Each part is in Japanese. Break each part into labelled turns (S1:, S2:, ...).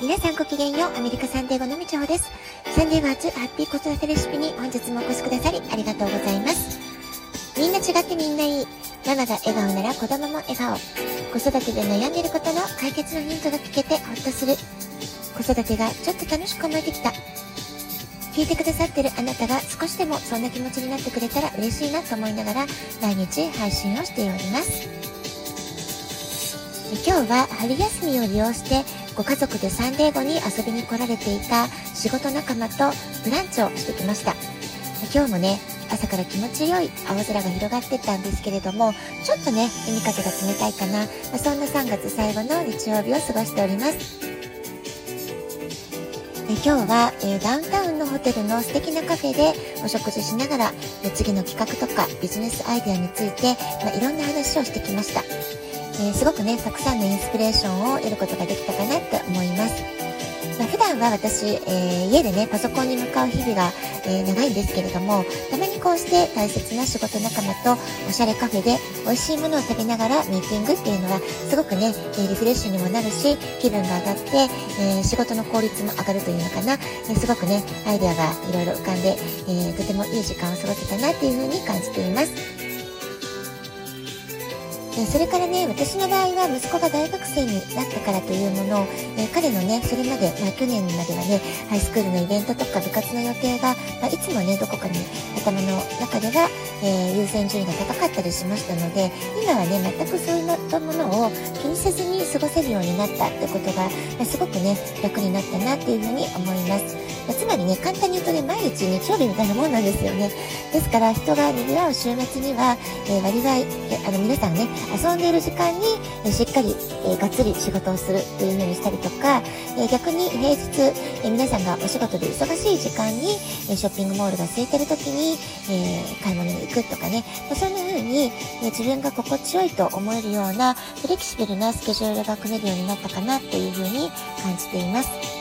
S1: 皆さんごきげんよう、アメリカサンデーゴのみちほです。サンデーガーズハッピー子育てレシピに本日もお越しくださりありがとうございます。みんな違ってみんないい。ママが笑顔なら子供も笑顔。子育てで悩んでることの解決のヒントが聞けてほっとする。子育てがちょっと楽しく思えてきた。聞いてくださってるあなたが少しでもそんな気持ちになってくれたら嬉しいなと思いながら毎日配信をしております。今日は春休みを利用してご家族でサンデー後に遊びに来られていた仕事仲間とブランチをしてきました。今日もね朝から気持ちよい青空が広がってたんですけれどもちょっとね海風が冷たいかな、まあ、そんな3月最後の日曜日を過ごしております。え今日は、え、ダウンタウンのホテルの素敵なカフェでお食事しながら、え次の企画とかビジネスアイデアについて、まあ、いろんな話をしてきました。えー、すごくね、たくさんのインスピレーションを得ることができたかなって思います。まあ、普段は私、えー、家でね、パソコンに向かう日々が、えー、長いんですけれども、たまにこうして大切な仕事仲間とおしゃれカフェで美味しいものを食べながらミーティングっていうのは、すごくね、えリフレッシュにもなるし、気分が上がって、え仕事の効率も上がるというのかな、えすごくね、アイデアがいろいろ浮かんで、えとてもいい時間を過ごせたなっていうふうに感じています。えそれからね、私の場合は息子が大学生になったからというものを、えー、彼のね、それまで、まあ、去年まではね、ハイスクールのイベントとか部活の予定が、まあ、いつもね、どこかに頭の中では、えー、優先順位が高かったりしましたので、今はね、全くそういったものを気にせずに過ごせるようになったってことが、まあ、すごくね、楽になったなっていうふうに思います。ま、つまりね、簡単に言うとね、毎日日曜日みたいなもんなんですよね。ですから、人が賑わう週末には、えー、割合、あの、皆さんね、遊んでいる時間に、えしっかり、えがっつり仕事をするっていう風にしたりとか、え逆に平日、え皆さんがお仕事で忙しい時間に、えショッピングモールが空いてる時に、え買い物に行くとかね、まそんな風に、え自分が心地よいと思えるようなフレキシブルなスケジュールが組めるようになったかなという風に感じています。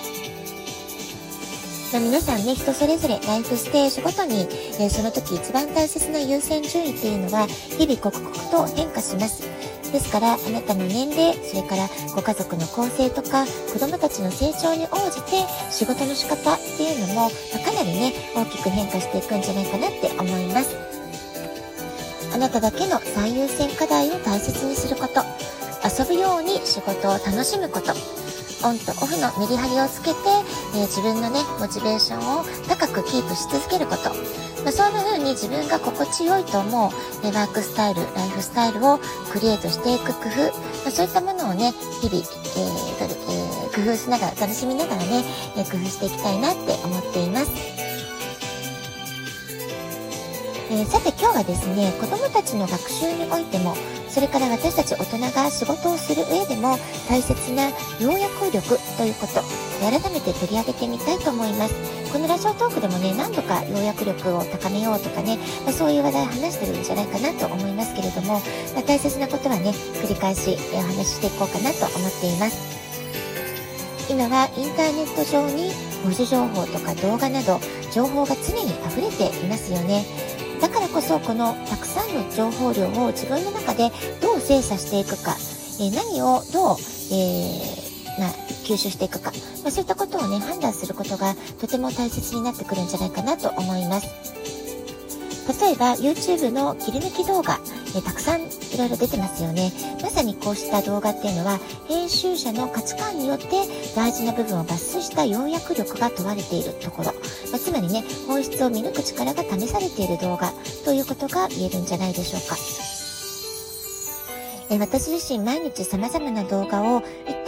S1: まあ、皆さんね、人それぞれライフステージごとに、えー、その時一番大切な優先順位っていうのは、日々刻々と変化します。ですから、あなたの年齢、それからご家族の構成とか、子供たちの成長に応じて、仕事の仕方っていうのも、まあ、かなりね、大きく変化していくんじゃないかなって思います。あなただけの最優先課題を大切にすること、遊ぶように仕事を楽しむこと、オンとオフのメリハリをつけて、えー、自分のね、モチベーションを高くキープし続けること。まあ、そんな風に自分が心地よいと思う、えワークスタイル、ライフスタイルをクリエイトしていく工夫、まあ、そういったものをね、日々、えーえー、工夫しながら、楽しみながらね、え工夫していきたいなって思っています。えー、さて今日はですね、子供たちの学習においても、それから私たち大人が仕事をする上でも大切な要約力ということ、改めて取り上げてみたいと思います。このラジオトークでもね、何度か要約力を高めようとかね、まあ、そういう話題を話してるんじゃないかなと思いますけれども、まあ、大切なことはね、繰り返しお話ししていこうかなと思っています。今はインターネット上に文字情報とか動画など情報が常に溢れていますよね。だからこそこのたくさんの情報量を自分の中でどう精査していくか、え、何をどう、えー、ま、吸収していくか、まあ、そういったことをね判断することがとても大切になってくるんじゃないかなと思います。例えば YouTube の切り抜き動画、えたくさんいろいろ出てますよね。まさにこうした動画っていうのは編集者の価値観によって大事な部分を抜粋した要約力が問われているところ、まあ、つまりね本質を見抜く力が試されている動画ということが言えるんじゃないでしょうか。え私自身毎日様々な動画を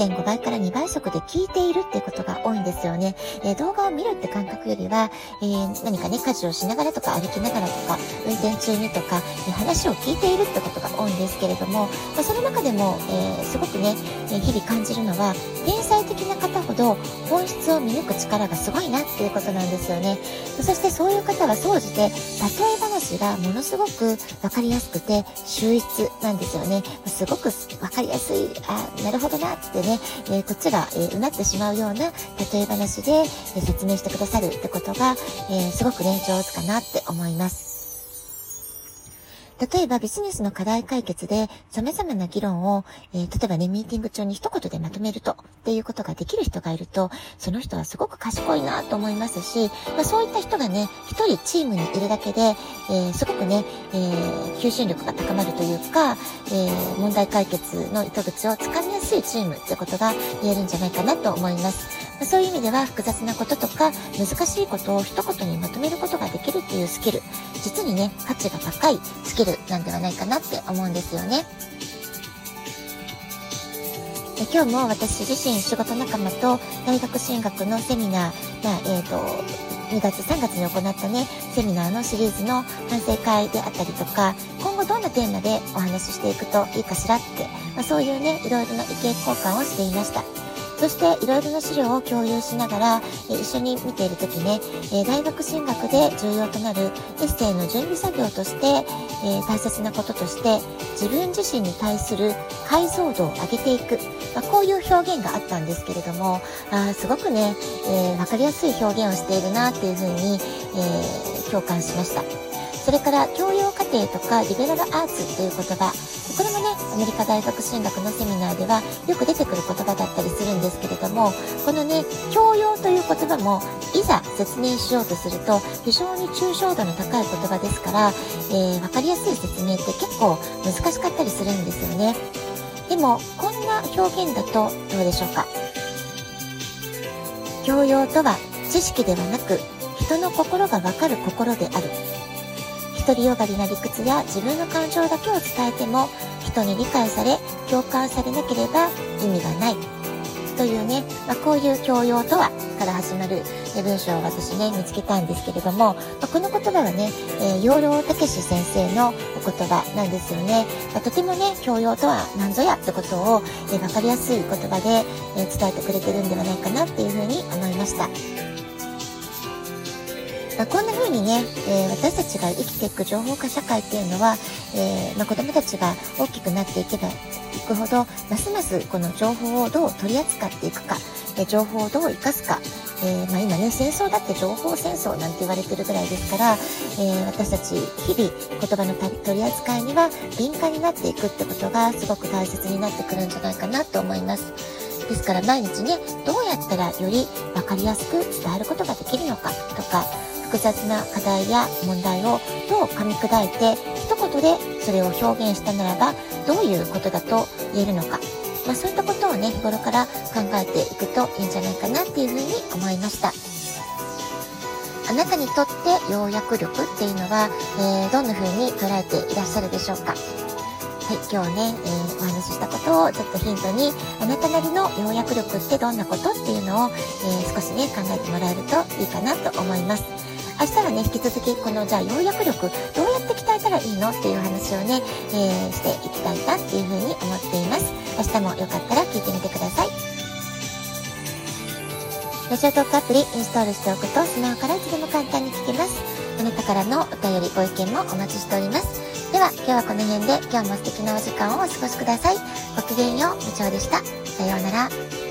S1: 1.5倍から2倍速で聞いているっていうことが多いんですよね。え動画を見るって感覚よりは、えー、何かね、家事をしながらとか歩きながらとか、運転中にとか、え話を聞いているってことが多いんですけれども、まあ、その中でも、えー、すごくね、え日々感じるのは、天才的な方ほど本質を見抜く力がすごいなっていうことなんですよね。そしてそういう方は総じて、例え話がものすごくわかりやすくて秀逸なんですよね。すごくわかりやすい、あ、なるほどなってね、えー、こっちが、えー、うなってしまうような例え話で、えー、説明してくださるってことが、えすごくね、上手かなって思います。例えばビジネスの課題解決で様々な議論を、えー、例えばね、ミーティング中に一言でまとめるとっていうことができる人がいると、その人はすごく賢いなと思いますし、まあ、そういった人がね、一人チームにいるだけで、えー、すごくね、えー、求心力が高まるというか、え、問題解決の糸口をつかみやすいチームってことが言えるんじゃないかなと思います。ま、そういう意味では複雑なこととか難しいことを一言にまとめることができるっていうスキル、実にね、価値が高いスキルなんではないかなって思うんですよね。今日も私自身仕事仲間と大学進学のセミナー、まあ、えっ、ー、と、2月3月に行ったね、セミナーのシリーズの反省会であったりとか、今後どんなテーマでお話ししていくといいかしらって、まあ、そういうね、いろいろな意見交換をしていました。そしていろいろな資料を共有しながら、え一緒に見ている時ね、え大学進学で重要となるエッセイの準備作業として、え大切なこととして自分自身に対する解像度を上げていく、まあ、こういう表現があったんですけれどもあすごくね、えー、分かりやすい表現をしているなっていうふうに、えー、共感しました。それから教養課程とかリベラルアーツっていう言葉これもねアメリカ大学進学のセミナーではよく出てくる言葉だったりするんですけれどもこのね教養という言葉もいざ説明しようとすると非常に抽象度の高い言葉ですから、えー、分かりやすい説明って結構難しかったりするんですよね。でもこんな表現だとどうでしょうか？教養とは知識ではなく人の心がわかる心である。独りよがりな理屈や自分の感情だけを伝えても人に理解され共感されなければ意味がない。というね、まあ、こういう教養とはから始まる文章を私ね見つけたんですけれども、まあ、この言葉はね、えー、養老孟司先生のお言葉なんですよね、まあ、とてもね教養とは何ぞやってことを、えー、分かりやすい言葉で、えー、伝えてくれてるんではないかなっていうふうに思いました。まあ、こんな風にね、えー、私たちが生きていく情報化社会っていうのは、えー、まあ、子供たちが大きくなっていけばいくほど、ますますこの情報をどう取り扱っていくか、え情報をどう生かすか、えー、まあ、今ね、戦争だって情報戦争なんて言われてるぐらいですから、え私たち日々言葉の取り扱いには敏感になっていくってことがすごく大切になってくるんじゃないかなと思います。ですから毎日ね、どうやったらより分かりやすく伝えることができるのかとか、複雑な課題や問題をどう噛み砕いて一言でそれを表現したならばどういうことだと言えるのか、まあ、そういったことをね日頃から考えていくといいんじゃないかなっていうふうに思いました。あなたにとって要約力っていうのは、えー、どんな風に捉えていらっしゃるでしょうか。はい、今日ね、えー、お話ししたことをちょっとヒントに、あなたなりの要約力ってどんなことっていうのを、えー、少しね、考えてもらえるといいかなと思います。明日はね、引き続き、この、じゃあ、要約力、どうやって鍛えたらいいのっていう話をね、えー、していきたいなっていうふうに思っています。明日もよかったら聞いてみてください。ラジオトークアプリインストールしておくと、スマホからいつでも簡単に聞けます。あなたからのお便り、ご意見もお待ちしております。では、今日はこの辺で、今日も素敵なお時間をお過ごしください。ごきげんよう、部長でした。さようなら。